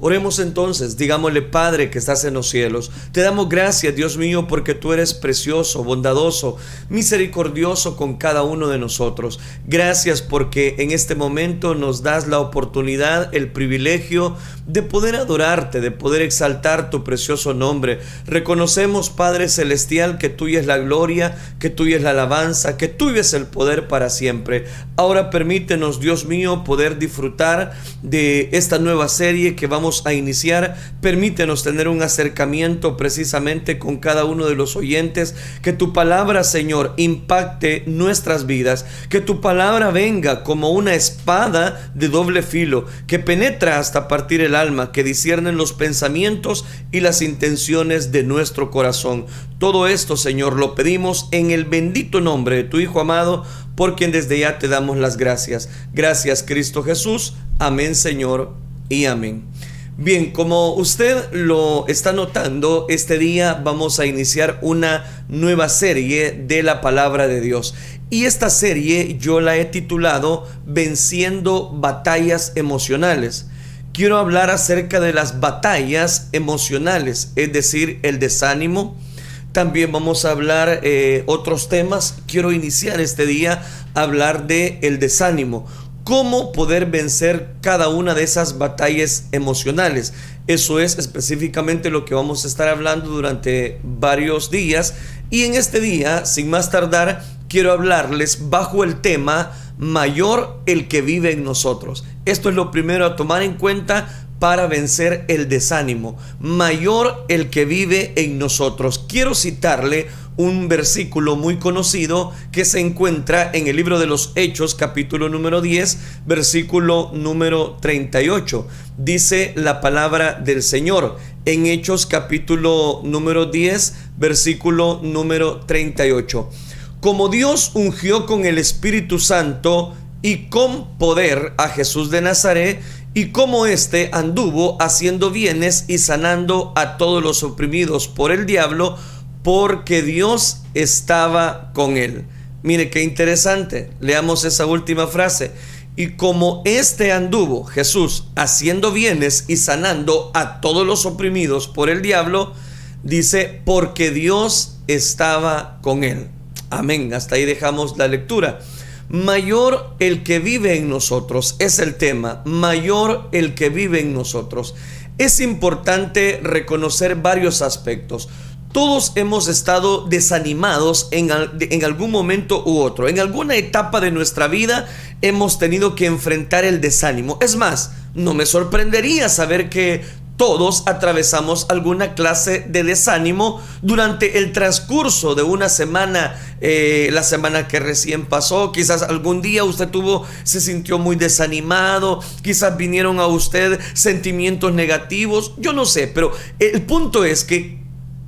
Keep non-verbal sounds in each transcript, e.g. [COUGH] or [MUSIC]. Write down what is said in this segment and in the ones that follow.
Oremos entonces, digámosle Padre que estás en los cielos, te damos gracias Dios mío porque tú eres precioso, bondadoso, misericordioso con cada uno de nosotros. Gracias porque en este momento nos das la oportunidad, el privilegio de poder adorarte, de poder exaltar tu precioso nombre. Reconocemos Padre Celestial que tuya es la gloria, que tuya es la alabanza, que tuyo es el poder para siempre. Ahora permítenos Dios mío poder disfrutar de esta nueva serie que vamos a iniciar. Permítenos tener un acercamiento precisamente con cada uno de los oyentes. Que tu palabra, Señor, impacte nuestras vidas. Que tu palabra venga como una espada de doble filo que penetra hasta partir el alma, que disciernen los pensamientos y las intenciones de nuestro corazón. Todo esto, Señor, lo pedimos en el bendito nombre de tu Hijo amado, por quien desde ya te damos las gracias. Gracias, Cristo Jesús. Amén, Señor, y amén. Bien, como usted lo está notando, este día vamos a iniciar una nueva serie de la palabra de Dios. Y esta serie yo la he titulado Venciendo batallas emocionales. Quiero hablar acerca de las batallas emocionales, es decir, el desánimo, también vamos a hablar eh, otros temas. Quiero iniciar este día a hablar de el desánimo. Cómo poder vencer cada una de esas batallas emocionales. Eso es específicamente lo que vamos a estar hablando durante varios días. Y en este día, sin más tardar, quiero hablarles bajo el tema mayor el que vive en nosotros. Esto es lo primero a tomar en cuenta para vencer el desánimo. Mayor el que vive en nosotros. Quiero citarle un versículo muy conocido que se encuentra en el libro de los Hechos capítulo número 10 versículo número 38. Dice la palabra del Señor en Hechos capítulo número 10 versículo número 38. Como Dios ungió con el Espíritu Santo y con poder a Jesús de Nazaret, y cómo éste anduvo haciendo bienes y sanando a todos los oprimidos por el diablo, porque Dios estaba con él. Mire qué interesante, leamos esa última frase. Y como éste anduvo, Jesús, haciendo bienes y sanando a todos los oprimidos por el diablo, dice, porque Dios estaba con él. Amén, hasta ahí dejamos la lectura. Mayor el que vive en nosotros, es el tema, mayor el que vive en nosotros. Es importante reconocer varios aspectos. Todos hemos estado desanimados en, en, algún momento u otro. En alguna etapa de nuestra vida hemos tenido que enfrentar el desánimo. Es más, no me sorprendería saber que todos atravesamos alguna clase de desánimo durante el transcurso de una semana, eh, la semana que recién pasó. Quizás algún día usted tuvo, se sintió muy desanimado, quizás vinieron a usted sentimientos negativos, yo no sé, pero el punto es que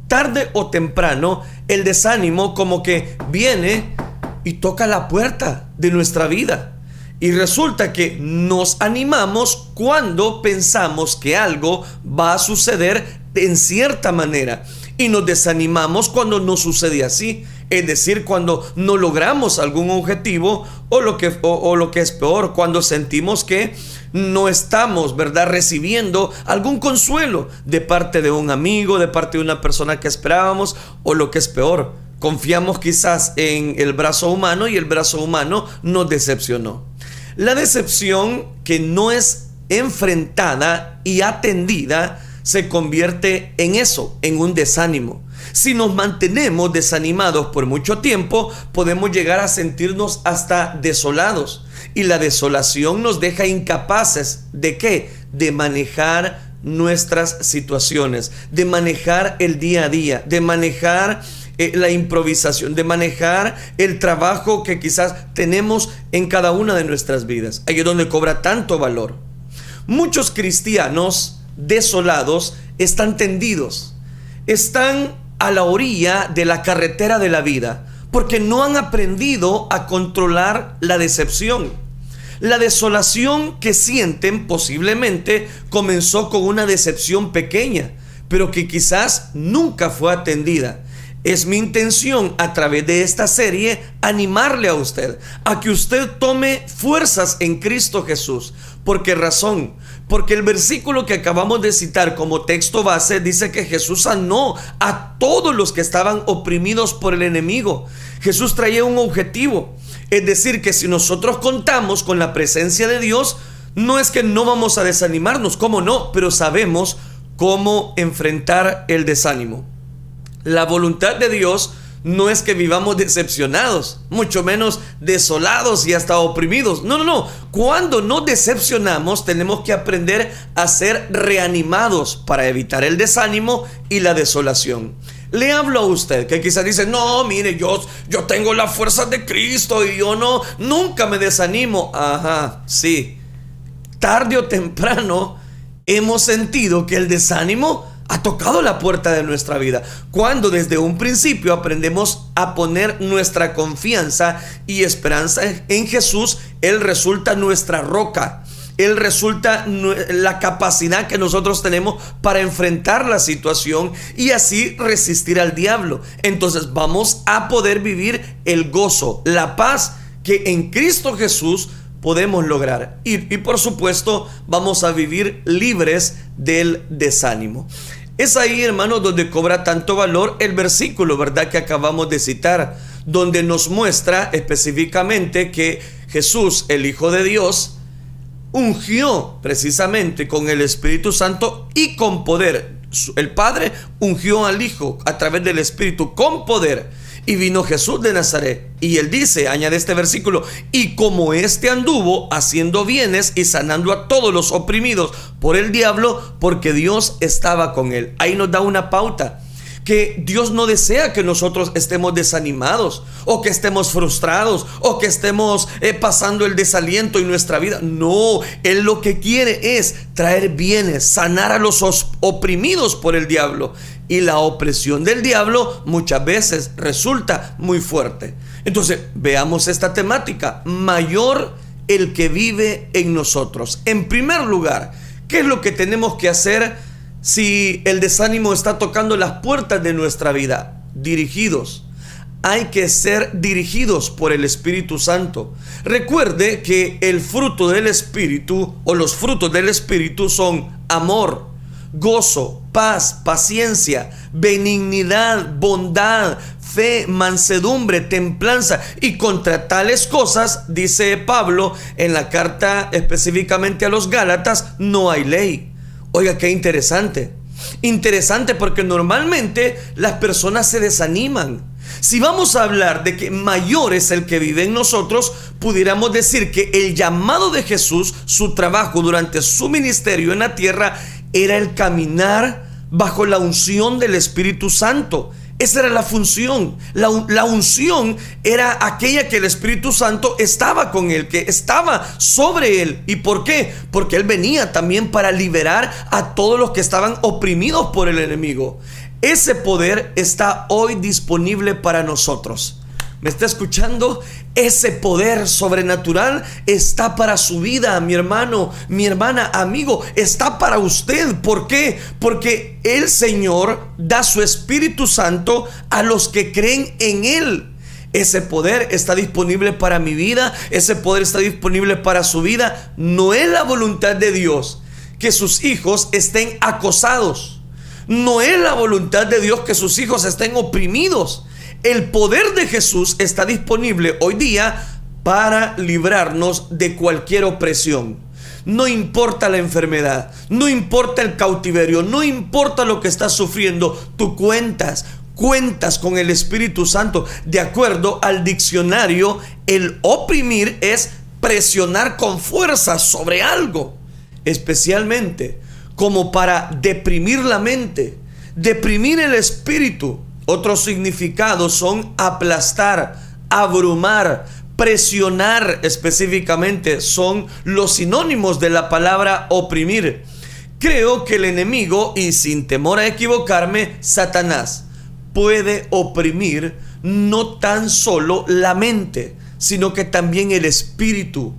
tarde o temprano el desánimo como que viene y toca la puerta de nuestra vida. Y resulta que nos animamos cuando pensamos que algo va a suceder en cierta manera. Y nos desanimamos cuando no sucede así. Es decir, cuando no logramos algún objetivo o lo que, o, lo que es peor, cuando sentimos que no estamos, ¿verdad?, recibiendo algún consuelo de parte de un amigo, de parte de una persona que esperábamos o lo que es peor. Confiamos quizás en el brazo humano y el brazo humano nos decepcionó. La decepción que no es enfrentada y atendida se convierte en eso, en un desánimo. Si nos mantenemos desanimados por mucho tiempo, podemos llegar a sentirnos hasta desolados. Y la desolación nos deja incapaces de qué? De manejar nuestras situaciones, de manejar el día a día, de manejar eh, la improvisación, de manejar el trabajo que quizás tenemos en cada una de nuestras vidas. Ahí es donde cobra tanto valor. Muchos cristianos desolados están tendidos, están a la orilla de la carretera de la vida, porque no han aprendido a controlar la decepción. La desolación que sienten posiblemente comenzó con una decepción pequeña, pero que quizás nunca fue atendida. Es mi intención a través de esta serie animarle a usted a que usted tome fuerzas en Cristo Jesús. ¿Por qué razón? Porque el versículo que acabamos de citar como texto base dice que Jesús sanó a todos los que estaban oprimidos por el enemigo. Jesús traía un objetivo. Es decir, que si nosotros contamos con la presencia de Dios, no es que no vamos a desanimarnos, ¿cómo no? Pero sabemos cómo enfrentar el desánimo. La voluntad de Dios no es que vivamos decepcionados, mucho menos desolados y hasta oprimidos. No, no, no. Cuando nos decepcionamos tenemos que aprender a ser reanimados para evitar el desánimo y la desolación. Le hablo a usted que quizás dice, no, mire, yo, yo tengo la fuerza de Cristo y yo no, nunca me desanimo. Ajá, sí. Tarde o temprano hemos sentido que el desánimo ha tocado la puerta de nuestra vida. Cuando desde un principio aprendemos a poner nuestra confianza y esperanza en Jesús, Él resulta nuestra roca. Él resulta la capacidad que nosotros tenemos para enfrentar la situación y así resistir al diablo. Entonces vamos a poder vivir el gozo, la paz que en Cristo Jesús podemos lograr. Y, y por supuesto vamos a vivir libres del desánimo. Es ahí, hermanos, donde cobra tanto valor el versículo, ¿verdad? Que acabamos de citar, donde nos muestra específicamente que Jesús, el Hijo de Dios, ungió precisamente con el Espíritu Santo y con poder. El Padre ungió al Hijo a través del Espíritu con poder y vino Jesús de Nazaret. Y él dice, añade este versículo, y como éste anduvo haciendo bienes y sanando a todos los oprimidos por el diablo, porque Dios estaba con él. Ahí nos da una pauta que Dios no desea que nosotros estemos desanimados o que estemos frustrados o que estemos eh, pasando el desaliento en nuestra vida. No, Él lo que quiere es traer bienes, sanar a los oprimidos por el diablo. Y la opresión del diablo muchas veces resulta muy fuerte. Entonces, veamos esta temática. Mayor el que vive en nosotros. En primer lugar, ¿qué es lo que tenemos que hacer? si el desánimo está tocando las puertas de nuestra vida, dirigidos. Hay que ser dirigidos por el Espíritu Santo. Recuerde que el fruto del Espíritu o los frutos del Espíritu son amor, gozo, paz, paciencia, benignidad, bondad, fe, mansedumbre, templanza. Y contra tales cosas, dice Pablo en la carta específicamente a los Gálatas, no hay ley. Oiga, qué interesante. Interesante porque normalmente las personas se desaniman. Si vamos a hablar de que mayor es el que vive en nosotros, pudiéramos decir que el llamado de Jesús, su trabajo durante su ministerio en la tierra, era el caminar bajo la unción del Espíritu Santo. Esa era la función. La, unción era aquella que el Espíritu Santo estaba con él, que estaba sobre él. ¿Y por qué? Porque él venía también para liberar a todos los que estaban oprimidos por el enemigo. Ese poder está hoy disponible para nosotros. ¿Me está escuchando? Ese poder sobrenatural está para su vida, mi hermano, mi hermana, amigo, está para usted. ¿Por qué? Porque el Señor da su Espíritu Santo a los que creen en Él. Ese poder está disponible para mi vida, ese poder está disponible para su vida. No es la voluntad de Dios que sus hijos estén acosados. No es la voluntad de Dios que sus hijos estén oprimidos. El poder de Jesús está disponible hoy día para librarnos de cualquier opresión. No importa la enfermedad, no importa el cautiverio, no importa lo que estás sufriendo, tú cuentas, cuentas con el Espíritu Santo. De acuerdo al diccionario, el oprimir es presionar con fuerza sobre algo, especialmente como para deprimir la mente, deprimir el espíritu. Otros significados son aplastar, abrumar, presionar específicamente. Son los sinónimos de la palabra oprimir. Creo que el enemigo, y sin temor a equivocarme, Satanás, puede oprimir no tan solo la mente, sino que también el espíritu.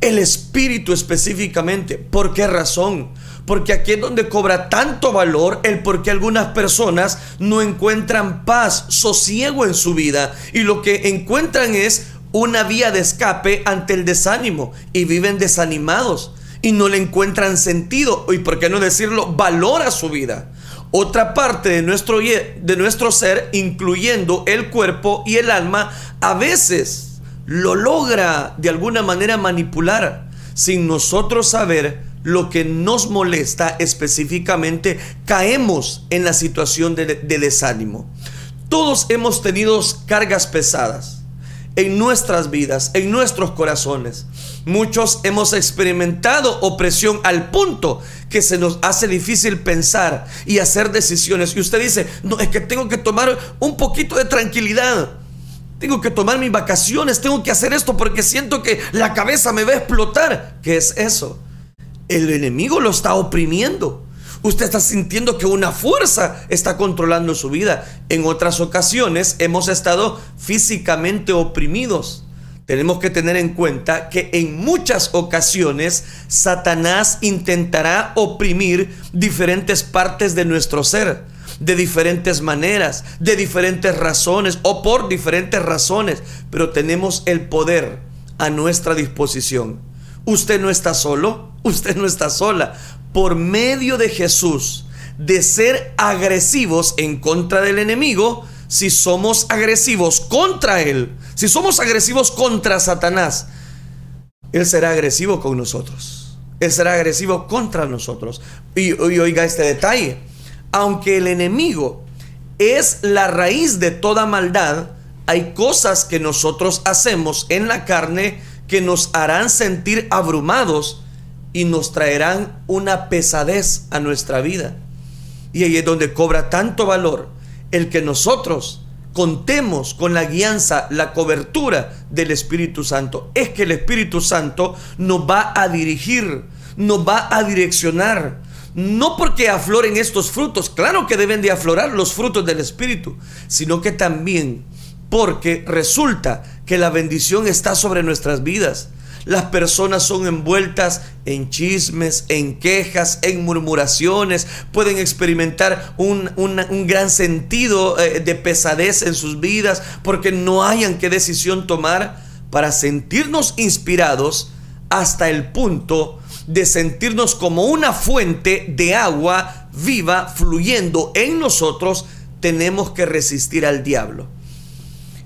El espíritu específicamente. ¿Por qué razón? Porque aquí es donde cobra tanto valor el por qué algunas personas no encuentran paz, sosiego en su vida y lo que encuentran es una vía de escape ante el desánimo y viven desanimados. y no le encuentran sentido y por qué no decirlo, valor a su vida. Otra parte de nuestro, de nuestro ser, incluyendo el cuerpo y el alma, a veces lo logra de alguna manera manipular sin nosotros saber lo que nos molesta específicamente, caemos en la situación de, de desánimo. Todos hemos tenido cargas pesadas en nuestras vidas, en nuestros corazones. Muchos hemos experimentado opresión al punto que se nos hace difícil pensar y hacer decisiones. Y usted dice, no, es que tengo que tomar un poquito de tranquilidad. Tengo que tomar mis vacaciones, tengo que hacer esto porque siento que la cabeza me va a explotar. ¿Qué es eso? El enemigo lo está oprimiendo. Usted está sintiendo que una fuerza está controlando su vida. En otras ocasiones hemos estado físicamente oprimidos. Tenemos que tener en cuenta que en muchas ocasiones Satanás intentará oprimir diferentes partes de nuestro ser, de diferentes maneras, de diferentes razones o por diferentes razones, pero tenemos el poder a nuestra disposición. Usted no está solo, usted no está sola por medio de Jesús de ser agresivos en contra del enemigo, si somos agresivos contra Él, si somos agresivos contra Satanás, Él será agresivo con nosotros. Él será agresivo contra nosotros. Y, y oiga este detalle, aunque el enemigo es la raíz de toda maldad, hay cosas que nosotros hacemos en la carne que nos harán sentir abrumados y nos traerán una pesadez a nuestra vida. Y ahí es donde cobra tanto valor el que nosotros contemos con la guianza, la cobertura del Espíritu Santo. Es que el Espíritu Santo nos va a dirigir, nos va a direccionar. No porque afloren estos frutos, claro que deben de aflorar los frutos del Espíritu, sino que también porque resulta que la bendición está sobre nuestras vidas. Las personas son envueltas en chismes, en quejas, en murmuraciones. Pueden experimentar un, gran sentido eh, de pesadez en sus vidas porque no hayan qué decisión tomar para sentirnos inspirados hasta el punto de sentirnos como una fuente de agua viva fluyendo en nosotros, tenemos que resistir al diablo.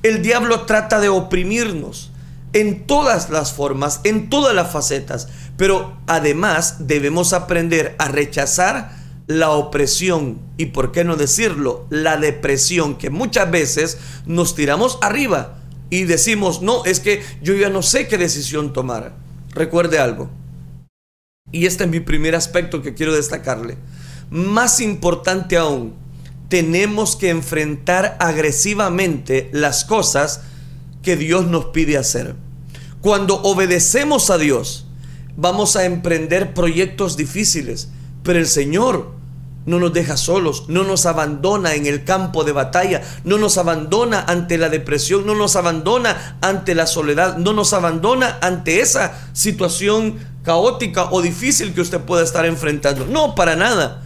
El diablo trata de oprimirnos, en todas las formas, en todas las facetas, pero además debemos aprender a rechazar la opresión y, por qué no decirlo, la depresión, que muchas veces nos tiramos arriba y decimos, no, es que yo ya no sé qué decisión tomar. Recuerde algo, y este es mi primer aspecto que quiero destacarle, más importante aún, tenemos que enfrentar agresivamente las cosas que Dios nos pide hacer. Cuando obedecemos a Dios, vamos a emprender proyectos difíciles, pero el Señor no nos deja solos, no nos abandona en el campo de batalla, no nos abandona ante la depresión, no nos abandona ante la soledad, no nos abandona ante esa situación caótica o difícil que usted pueda estar enfrentando. No, para nada.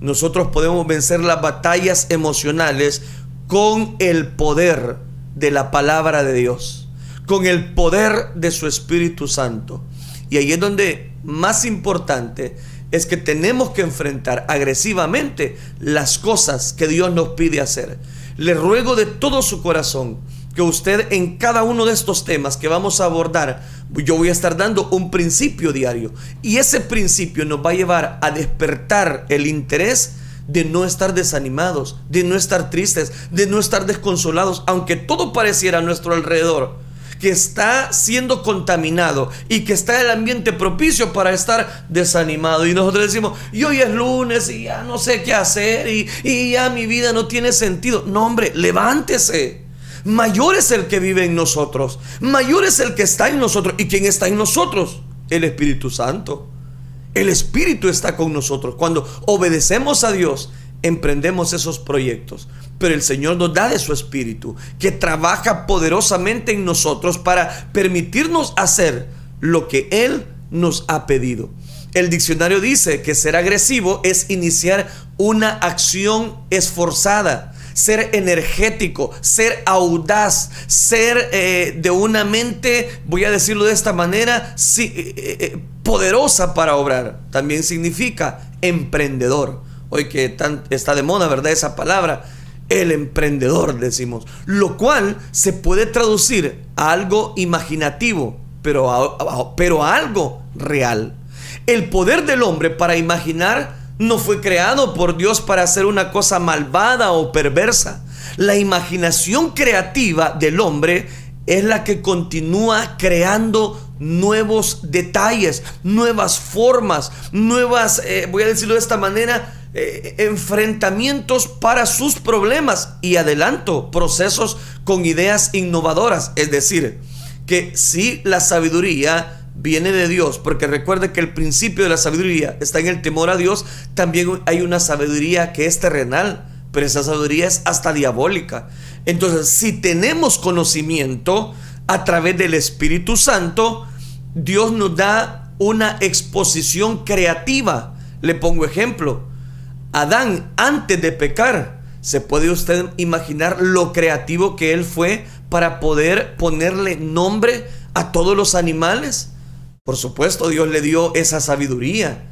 Nosotros podemos vencer las batallas emocionales con el poder de la palabra de Dios, con el poder de su Espíritu Santo. Y ahí es donde más importante es que tenemos que enfrentar agresivamente las cosas que Dios nos pide hacer. Le ruego de todo su corazón que usted en cada uno de estos temas que vamos a abordar, yo voy a estar dando un principio diario. Y ese principio nos va a llevar a despertar el interés de no estar desanimados, de no estar tristes, de no estar desconsolados, aunque todo pareciera a nuestro alrededor que está siendo contaminado y que está el ambiente propicio para estar desanimado. Y nosotros decimos, y hoy es lunes y ya no sé qué hacer y, y ya mi vida no tiene sentido. No, hombre, levántese. Mayor es el que vive en nosotros. Mayor es el que está en nosotros. ¿Y quién está en nosotros? El Espíritu Santo. El Espíritu está con nosotros. Cuando obedecemos a Dios, emprendemos esos proyectos. Pero el Señor nos da de su Espíritu, que trabaja poderosamente en nosotros para permitirnos hacer lo que Él nos ha pedido. El diccionario dice que ser agresivo es iniciar una acción esforzada, ser energético, ser audaz, ser eh, de una mente, voy a decirlo de esta manera, sí, eh, eh, poderosa para obrar. También significa emprendedor. Hoy que está de moda, ¿verdad? Esa palabra. El emprendedor, decimos. Lo cual se puede traducir a algo imaginativo, pero pero a algo real. El poder del hombre para imaginar no fue creado por Dios para hacer una cosa malvada o perversa. La imaginación creativa del hombre es la que continúa creando nuevos detalles, nuevas formas, nuevas, eh, voy a decirlo de esta manera, eh, enfrentamientos para sus problemas y adelanto, procesos con ideas innovadoras. Es decir, que si la sabiduría viene de Dios, porque recuerde que el principio de la sabiduría está en el temor a Dios, también hay una sabiduría que es terrenal, pero esa sabiduría es hasta diabólica. Entonces, si tenemos conocimiento a través del Espíritu Santo, Dios nos da una exposición creativa. Le pongo ejemplo. Adán, antes de pecar, ¿se puede usted imaginar lo creativo que él fue para poder ponerle nombre a todos los animales? Por supuesto, Dios le dio esa sabiduría.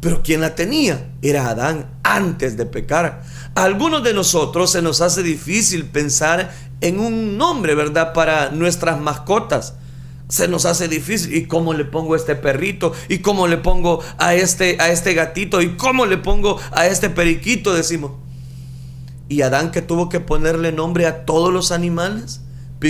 Pero ¿quién la tenía? Era Adán antes de pecar. A algunos de nosotros se nos hace difícil pensar en un nombre, ¿verdad? Para nuestras mascotas. Se nos hace difícil. ¿Y cómo le pongo a este perrito? ¿Y cómo le pongo a este, a este gatito? ¿Y cómo le pongo a este periquito? Decimos. ¿Y Adán que tuvo que ponerle nombre a todos los animales?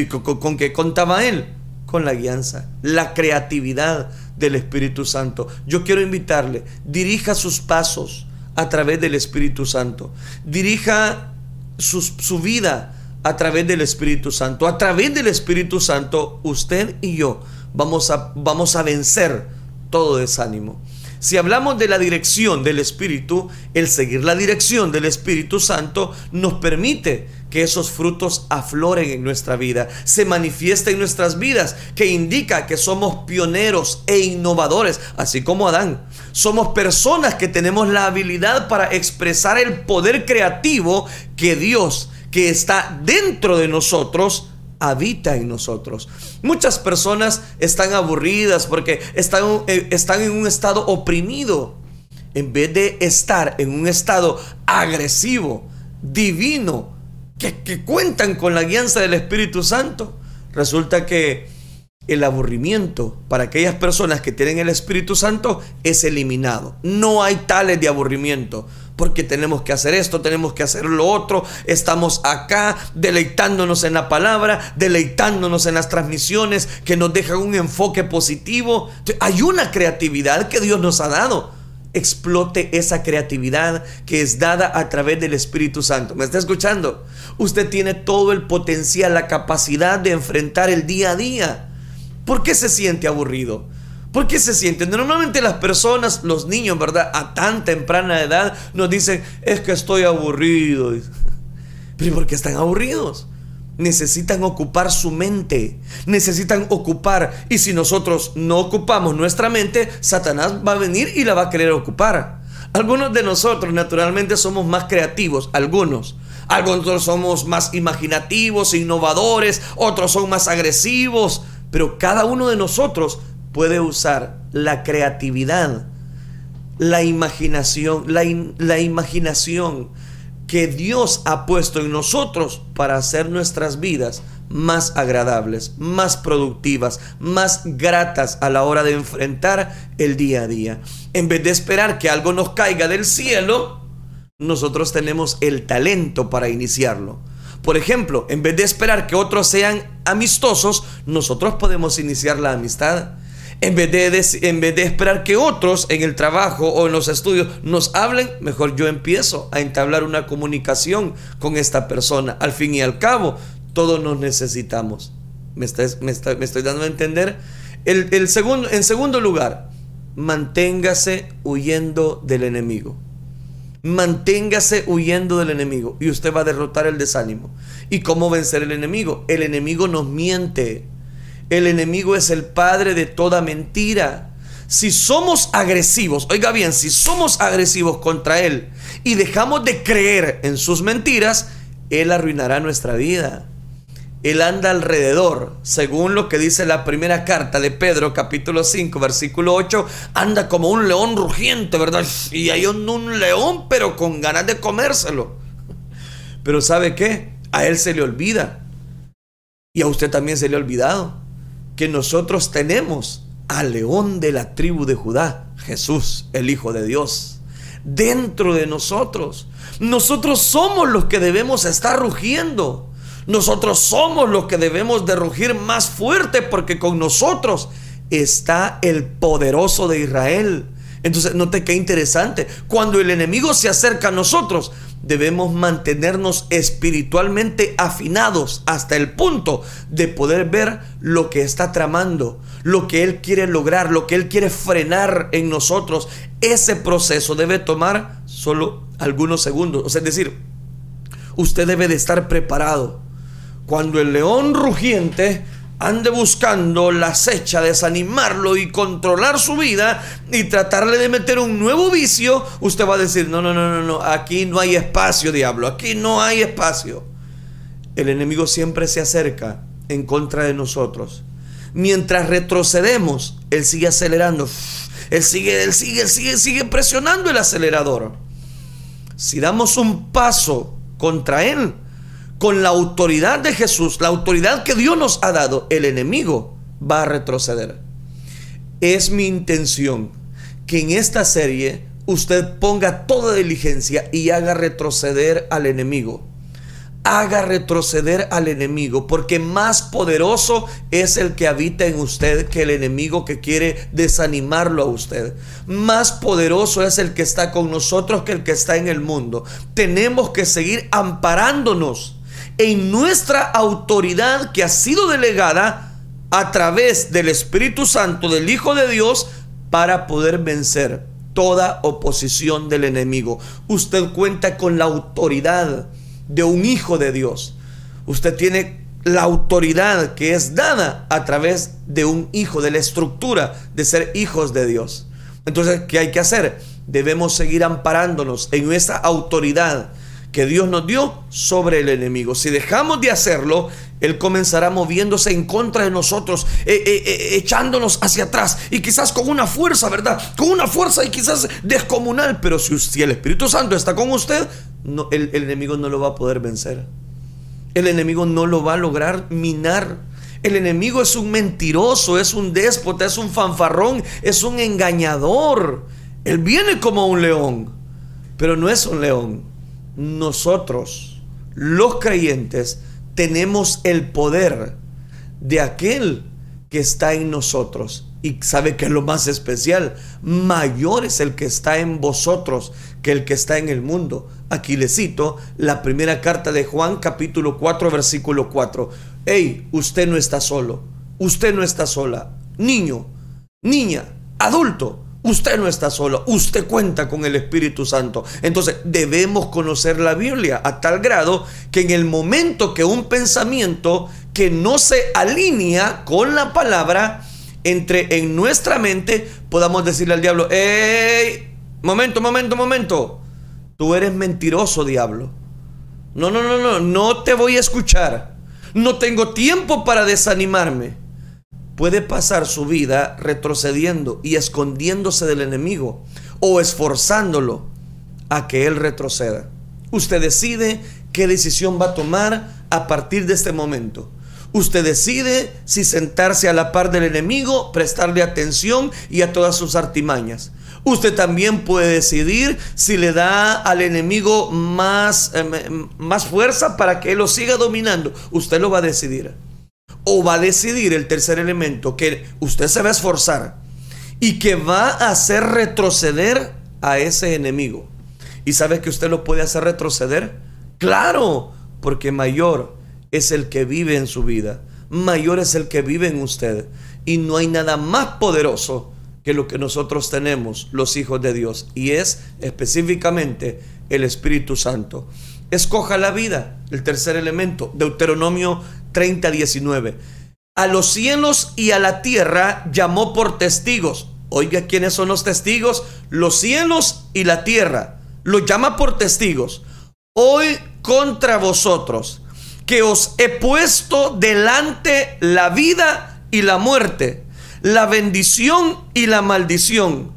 ¿Con, con qué contaba él? con la guianza, la creatividad del Espíritu Santo. Yo quiero invitarle, dirija sus pasos a través del Espíritu Santo. Dirija su vida a través del Espíritu Santo. A través del Espíritu Santo, usted y yo vamos a, vamos a vencer todo desánimo. Si hablamos de la dirección del Espíritu, el seguir la dirección del Espíritu Santo nos permite que esos frutos afloren en nuestra vida, se manifiesta en nuestras vidas, que indica que somos pioneros e innovadores, así como Adán. Somos personas que tenemos la habilidad para expresar el poder creativo que Dios, que está dentro de nosotros, habita en nosotros. Muchas personas están aburridas porque están, eh, están en un estado oprimido. En vez de estar en un estado agresivo, divino, que, cuentan con la guianza del Espíritu Santo, resulta que el aburrimiento para aquellas personas que tienen el Espíritu Santo es eliminado. No hay tales de aburrimiento. Porque tenemos que hacer esto, tenemos que hacer lo otro. Estamos acá deleitándonos en la palabra, deleitándonos en las transmisiones que nos dejan un enfoque positivo. Hay una creatividad que Dios nos ha dado explote esa creatividad que es dada a través del Espíritu Santo. ¿Me está escuchando? Usted tiene todo el potencial, la capacidad de enfrentar el día a día. ¿Por qué se siente aburrido? ¿Por qué se siente? Normalmente las personas, los niños, ¿verdad? A tan temprana edad nos dicen, es que estoy aburrido. [LAUGHS] Pero ¿por qué están aburridos? necesitan ocupar su mente, necesitan ocupar. Y si nosotros no ocupamos nuestra mente, Satanás va a venir y la va a querer ocupar. Algunos de nosotros naturalmente somos más creativos, algunos. Algunos somos más imaginativos, innovadores, otros son más agresivos, pero cada uno de nosotros puede usar la creatividad, la imaginación, la, la imaginación, que Dios ha puesto en nosotros para hacer nuestras vidas más agradables, más productivas, más gratas a la hora de enfrentar el día a día. En vez de esperar que algo nos caiga del cielo, nosotros tenemos el talento para iniciarlo. Por ejemplo, en vez de esperar que otros sean amistosos, nosotros podemos iniciar la amistad. En vez, de, en vez de esperar que otros en el trabajo o en los estudios nos hablen, mejor yo empiezo a entablar una comunicación con esta persona. Al fin y al cabo, todos nos necesitamos. ¿Me, me, estoy dando a entender? El, segundo, en segundo lugar, manténgase huyendo del enemigo. Manténgase huyendo del enemigo y usted va a derrotar el desánimo. ¿Y cómo vencer el enemigo? El enemigo nos miente. El enemigo es el padre de toda mentira. Si somos agresivos, oiga bien, si somos agresivos contra Él y dejamos de creer en sus mentiras, Él arruinará nuestra vida. él anda alrededor, según lo que dice la primera carta de Pedro, capítulo 5, versículo 8, anda como un león rugiente, ¿verdad? Y hay un, un león, pero con ganas de comérselo. Pero ¿sabe qué? A él se le olvida. Y a usted también se le ha olvidado que nosotros tenemos al león de la tribu de Judá, Jesús, el Hijo de Dios, dentro de nosotros. Nosotros somos los que debemos estar rugiendo. Nosotros somos los que debemos de rugir más fuerte porque con nosotros está el poderoso de Israel. Entonces, note qué interesante. Cuando el enemigo se acerca a nosotros, debemos mantenernos espiritualmente afinados hasta el punto de poder ver lo que está tramando, lo que Él quiere lograr, lo que Él quiere frenar en nosotros. Ese proceso debe tomar solo algunos segundos. O sea, es decir, usted debe de estar preparado cuando el león rugiente ande buscando la acecha, desanimarlo y controlar su vida y tratarle de meter un nuevo vicio, usted va a decir, no, no, no, no, no, aquí no hay espacio, diablo, aquí no hay espacio. El enemigo siempre se acerca en contra de nosotros. Mientras retrocedemos, él sigue acelerando. Él sigue, él sigue, él sigue, sigue presionando el acelerador. Si damos un paso contra él, con la autoridad de Jesús, la autoridad que Dios nos ha dado, el enemigo va a retroceder. Es mi intención que en esta serie usted ponga toda diligencia y haga retroceder al enemigo. Haga retroceder al enemigo, porque más poderoso es el que habita en usted que el enemigo que quiere desanimarlo a usted. Más poderoso es el que está con nosotros que el que está en el mundo. Tenemos que seguir amparándonos en nuestra autoridad que ha sido delegada a través del Espíritu Santo, del Hijo de Dios, para poder vencer toda oposición del enemigo. Usted cuenta con la autoridad de un Hijo de Dios. Usted tiene la autoridad que es dada a través de un hijo, de la estructura de ser hijos de Dios. Entonces, ¿qué hay que hacer? Debemos seguir amparándonos en esa autoridad que Dios nos dio sobre el enemigo. Si dejamos de hacerlo, Él comenzará moviéndose en contra de nosotros, eh, eh, eh, echándonos hacia atrás y quizás con una fuerza, ¿verdad? Con una fuerza y quizás descomunal. Pero si, el Espíritu Santo está con usted, el enemigo no lo va a poder vencer. El enemigo no lo va a lograr minar. El enemigo es un mentiroso, es un déspota, es un fanfarrón, es un engañador. Él viene como un león, pero no es un león nosotros, los creyentes, tenemos el poder de aquel que está en nosotros. Y sabe que es lo más especial, mayor es el que está en vosotros que el que está en el mundo. Aquí le cito la primera carta de Juan capítulo 4 versículo 4. Hey, usted no está solo, usted no está sola, niño, niña, adulto, Usted no está solo, usted cuenta con el Espíritu Santo. Entonces debemos conocer la Biblia a tal grado que en el momento que un pensamiento que no se alinea con la palabra entre en nuestra mente, podamos decirle al diablo, ¡Ey! Momento, momento, momento. Tú eres mentiroso, diablo. No, no, no, no, no te voy a escuchar. No tengo tiempo para desanimarme puede pasar su vida retrocediendo y escondiéndose del enemigo o esforzándolo a que él retroceda. Usted decide qué decisión va a tomar a partir de este momento. Usted decide si sentarse a la par del enemigo, prestarle atención y a todas sus artimañas. Usted también puede decidir si le da al enemigo más, eh, más fuerza para que él lo siga dominando. Usted lo va a decidir o va a decidir el tercer elemento que usted se va a esforzar y que va a hacer retroceder a ese enemigo. ¿Y sabe que usted lo puede hacer retroceder? Claro, porque mayor es el que vive en su vida, mayor es el que vive en usted. Y no hay nada más poderoso que lo que nosotros tenemos, los hijos de Dios, y es específicamente el Espíritu Santo. Escoja la vida, el tercer elemento, Deuteronomio 30, 19. A los cielos y a la tierra llamó por testigos. Oiga, ¿quiénes son los testigos? Los cielos y la tierra. Los llama por testigos. Hoy contra vosotros que os he puesto delante la vida y la muerte, la bendición y la maldición.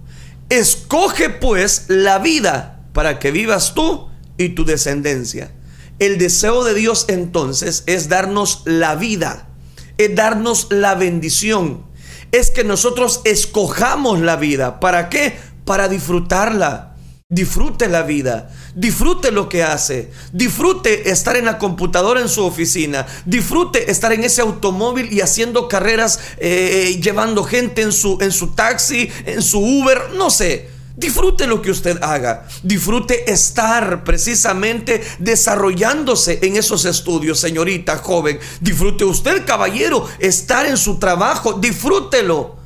Escoge pues la vida para que vivas tú y tu descendencia. El deseo de Dios entonces es darnos la vida, es darnos la bendición, es que nosotros escojamos la vida. ¿Para qué? Para disfrutarla. Disfrute la vida, disfrute lo que hace, disfrute estar en la computadora en su oficina, disfrute estar en ese automóvil y haciendo carreras, eh, llevando gente en su, en su taxi, en su Uber, no sé. Disfrute lo que usted haga. Disfrute estar precisamente desarrollándose en esos estudios, señorita joven. Disfrute usted, caballero, estar en su trabajo. Disfrútelo.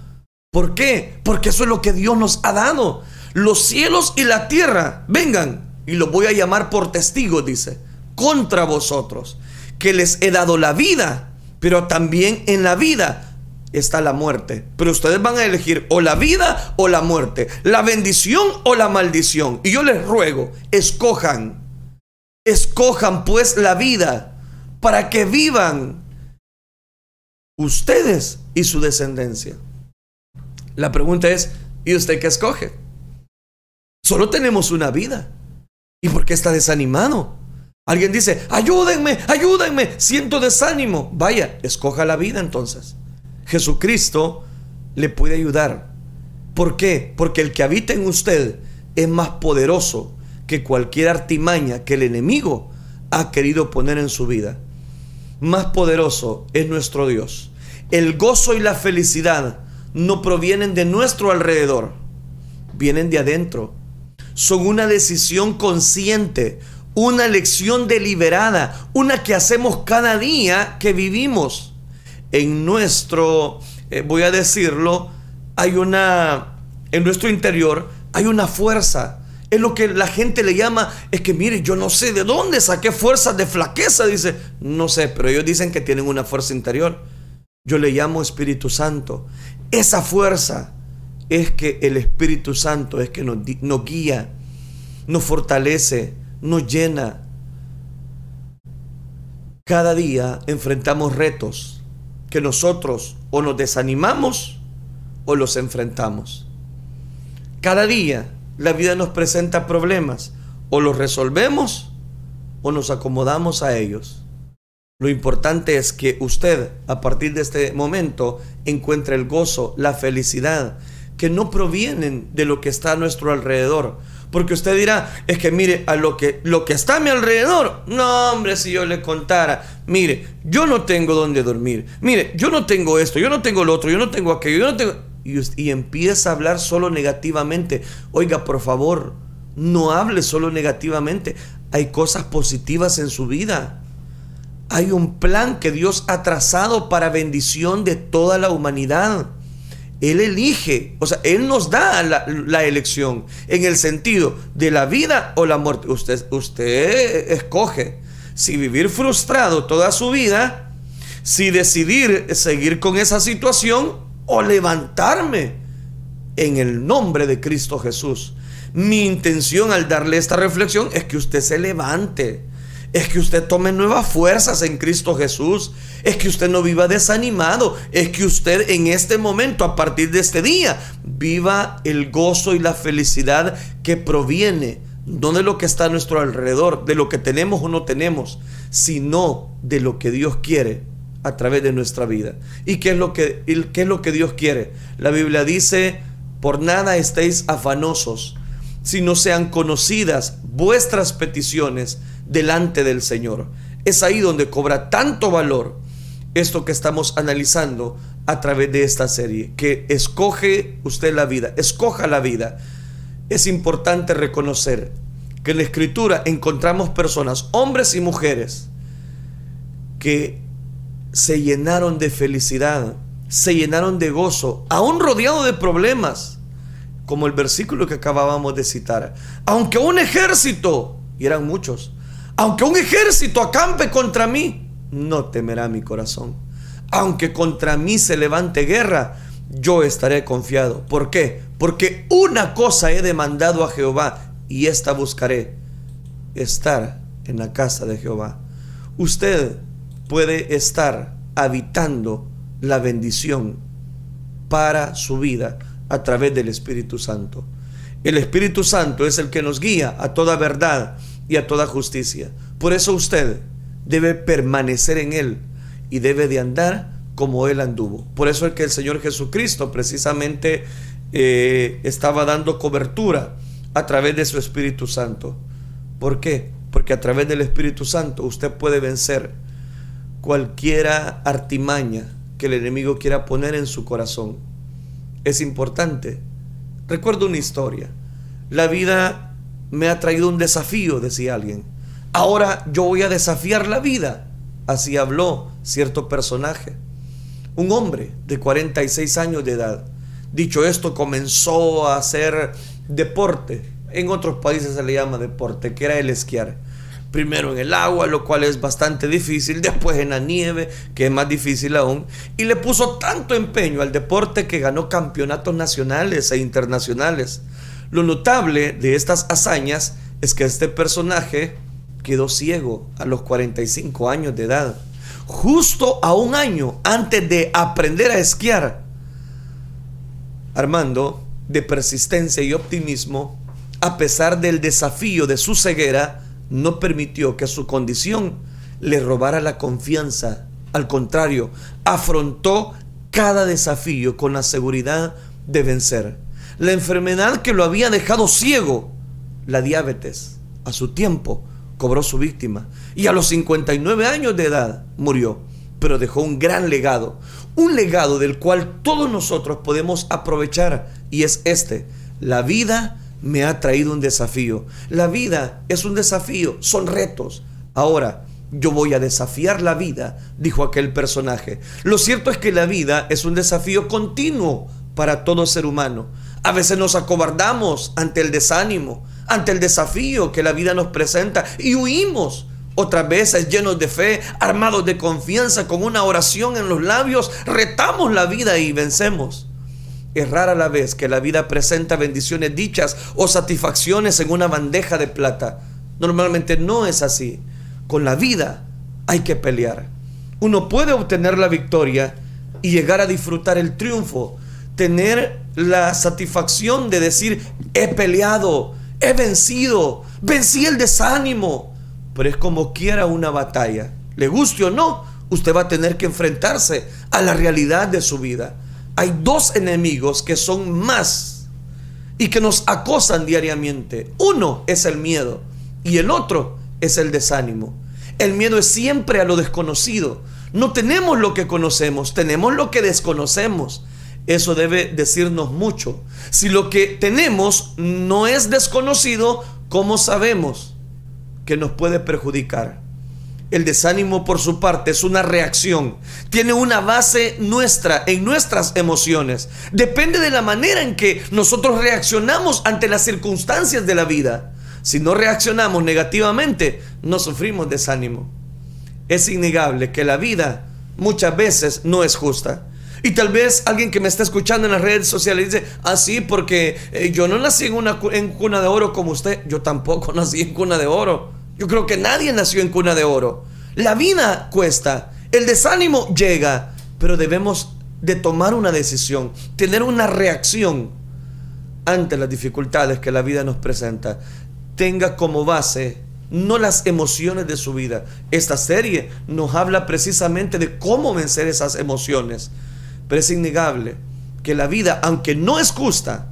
¿Por qué? Porque eso es lo que Dios nos ha dado los cielos y la tierra vengan y los voy a llamar por testigos, dice, contra vosotros, que les he dado la vida, pero también en la vida está la muerte. Pero ustedes van a elegir o la vida o la muerte, la bendición o la maldición. Y yo les ruego, escojan, escojan pues la vida para que vivan ustedes y su descendencia. La pregunta es, ¿y usted qué escoge? Solo tenemos una vida. ¿Y por qué está desanimado? Alguien dice, ayúdenme, ayúdenme, siento desánimo. Vaya, escoja la vida entonces. Jesucristo le puede ayudar. ¿Por qué? Porque el que habita en usted es más poderoso que cualquier artimaña que el enemigo ha querido poner en su vida. Más poderoso es nuestro Dios. El gozo y la felicidad no provienen de nuestro alrededor, vienen de adentro son una decisión consciente, una elección deliberada, una que hacemos cada día que vivimos. En nuestro, eh, voy a decirlo, hay una, en nuestro interior hay una fuerza. Es lo que la gente le llama, es que mire, yo no sé de dónde saqué fuerzas de flaqueza, dice, no sé, pero ellos dicen que tienen una fuerza interior. Yo le llamo Espíritu Santo. Esa fuerza es que el Espíritu Santo es que nos guía, nos fortalece, nos llena. Cada día enfrentamos retos que nosotros o nos desanimamos o los enfrentamos. Cada día la vida nos presenta problemas, o los resolvemos o nos acomodamos a ellos. Lo importante es que usted a partir de este momento encuentre el gozo, la felicidad, que no provienen de lo que está a nuestro alrededor. Porque usted dirá, es que mire, a lo que, lo que está a mi alrededor, no hombre, si yo le contara, mire, yo no tengo dónde dormir, mire, yo no tengo esto, yo no tengo lo otro, yo no tengo aquello, yo no tengo... Y, y empieza a hablar solo negativamente. Oiga, por favor, no hable solo negativamente. Hay cosas positivas en su vida. Hay un plan que Dios ha trazado para bendición de toda la humanidad. Él elige, o sea, Él nos da la, elección en el sentido de la vida o la muerte. Usted, usted escoge si vivir frustrado toda su vida, si decidir seguir con esa situación o levantarme en el nombre de Cristo Jesús. Mi intención al darle esta reflexión es que usted se levante es que usted tome nuevas fuerzas en Cristo Jesús, es que usted no viva desanimado, es que usted en este momento, a partir de este día, viva el gozo y la felicidad que proviene no de lo que está a nuestro alrededor, de lo que tenemos o no tenemos, sino de lo que Dios quiere a través de nuestra vida. ¿Y qué es lo que, qué es lo que Dios quiere? La Biblia dice, por nada estéis afanosos, si no sean conocidas vuestras peticiones delante del Señor. Es ahí donde cobra tanto valor esto que estamos analizando a través de esta serie, que escoge usted la vida, escoja la vida. Es importante reconocer que en la escritura encontramos personas, hombres y mujeres, que se llenaron de felicidad, se llenaron de gozo, aún rodeado de problemas, como el versículo que acabábamos de citar. Aunque un ejército, y eran muchos, aunque un ejército acampe contra mí, no temerá mi corazón. Aunque contra mí se levante guerra, yo estaré confiado. ¿Por qué? Porque una cosa he demandado a Jehová y esta buscaré, estar en la casa de Jehová. Usted puede estar habitando la bendición para su vida a través del Espíritu Santo. El Espíritu Santo es el que nos guía a toda verdad y a toda justicia. Por eso usted debe permanecer en Él y debe de andar como Él anduvo. Por eso es que el Señor Jesucristo precisamente eh, estaba dando cobertura a través de su Espíritu Santo. ¿Por qué? Porque a través del Espíritu Santo usted puede vencer cualquiera artimaña que el enemigo quiera poner en su corazón. Es importante. Recuerdo una historia. La vida me ha traído un desafío, decía alguien. Ahora yo voy a desafiar la vida. Así habló cierto personaje. Un hombre de 46 años de edad. Dicho esto, comenzó a hacer deporte. En otros países se le llama deporte, que era el esquiar. Primero en el agua, lo cual es bastante difícil, después en la nieve, que es más difícil aún, y le puso tanto empeño al deporte que ganó campeonatos nacionales e internacionales. Lo notable de estas hazañas es que este personaje quedó ciego a los 45 años de edad, justo a un año antes de aprender a esquiar. Armando, de persistencia y optimismo, a pesar del desafío de su ceguera, no permitió que su condición le robara la confianza. Al contrario, afrontó cada desafío con la seguridad de vencer. La enfermedad que lo había dejado ciego, la diabetes, a su tiempo cobró su víctima y a los 59 años de edad murió, pero dejó un gran legado, un legado del cual todos nosotros podemos aprovechar y es este, la vida me ha traído un desafío. La vida es un desafío, son retos. Ahora, yo voy a desafiar la vida, dijo aquel personaje. Lo cierto es que la vida es un desafío continuo para todo ser humano. A veces nos acobardamos ante el desánimo, ante el desafío que la vida nos presenta y huimos. Otras veces llenos de fe, armados de confianza, con una oración en los labios, retamos la vida y vencemos. Es rara la vez que la vida presenta bendiciones dichas o satisfacciones en una bandeja de plata. Normalmente no es así. Con la vida hay que pelear. Uno puede obtener la victoria y llegar a disfrutar el triunfo, tener la satisfacción de decir, he peleado, he vencido, vencí el desánimo. Pero es como quiera una batalla. Le guste o no, usted va a tener que enfrentarse a la realidad de su vida hay dos enemigos que son más y que nos acosan diariamente. Uno es el miedo y el otro es el desánimo. El miedo es siempre a lo desconocido. No tenemos lo que conocemos, tenemos lo que desconocemos. Eso debe decirnos mucho. Si lo que tenemos no es desconocido, ¿cómo sabemos que nos puede perjudicar? El desánimo por su parte es una reacción. Tiene una base nuestra, en nuestras emociones. Depende de la manera en que nosotros reaccionamos ante las circunstancias de la vida. Si no reaccionamos negativamente, no sufrimos desánimo. Es innegable que la vida muchas veces no es justa. Y tal vez alguien que me está escuchando en las redes sociales dice, así ah, porque eh, yo no nací en una en cuna de oro como usted, yo tampoco [LAUGHS] nací en cuna de oro. Yo creo que nadie nació en cuna de oro. La vida cuesta, el desánimo llega, pero debemos de tomar una decisión, tener una reacción ante las dificultades que la vida nos presenta. Tenga como base no las emociones de su vida. Esta serie nos habla precisamente de cómo vencer esas emociones. Pero es innegable que la vida, aunque no es justa,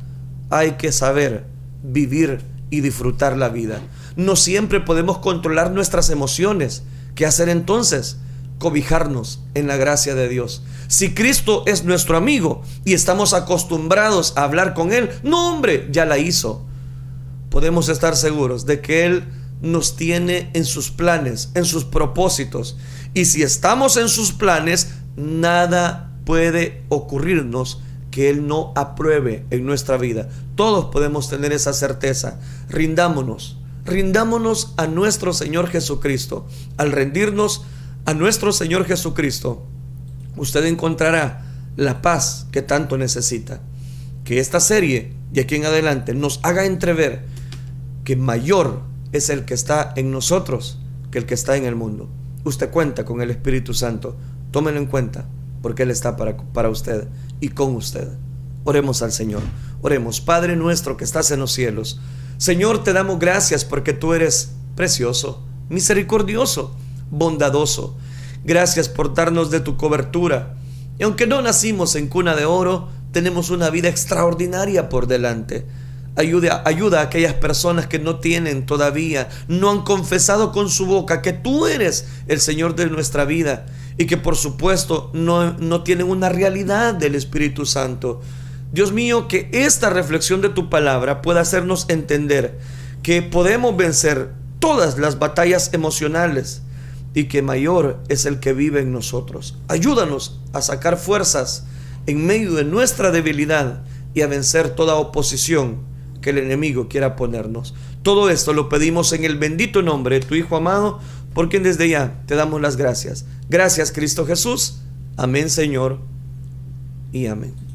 hay que saber vivir y disfrutar la vida. No siempre podemos controlar nuestras emociones. ¿Qué hacer entonces? Cobijarnos en la gracia de Dios. Si Cristo es nuestro amigo y estamos acostumbrados a hablar con Él, no hombre, ya la hizo. Podemos estar seguros de que Él nos tiene en sus planes, en sus propósitos. Y si estamos en sus planes, nada puede ocurrirnos que Él no apruebe en nuestra vida. Todos podemos tener esa certeza. Rindámonos rindámonos a nuestro Señor Jesucristo. Al rendirnos a nuestro Señor Jesucristo, usted encontrará la paz que tanto necesita. Que esta serie de aquí en adelante nos haga entrever que mayor es el que está en nosotros que el que está en el mundo. usted cuenta con el Espíritu Santo. Tómelo en cuenta, porque Él está para, para usted y con usted. Oremos al Señor. Oremos, Padre nuestro que estás en los cielos. Señor, te damos gracias porque tú eres precioso, misericordioso, bondadoso. Gracias por darnos de tu cobertura. Y aunque no nacimos en cuna de oro, tenemos una vida extraordinaria por delante. Ayuda, ayuda a aquellas personas que no tienen todavía, no han confesado con su boca que tú eres el Señor de nuestra vida y que por supuesto no, no tienen una realidad del Espíritu Santo. Dios mío, que esta reflexión de tu palabra pueda hacernos entender que podemos vencer todas las batallas emocionales y que mayor es el que vive en nosotros. Ayúdanos a sacar fuerzas en medio de nuestra debilidad y a vencer toda oposición que el enemigo quiera ponernos. Todo esto lo pedimos en el bendito nombre de tu Hijo amado, por desde ya te damos las gracias. Gracias Cristo Jesús. Amén Señor y amén.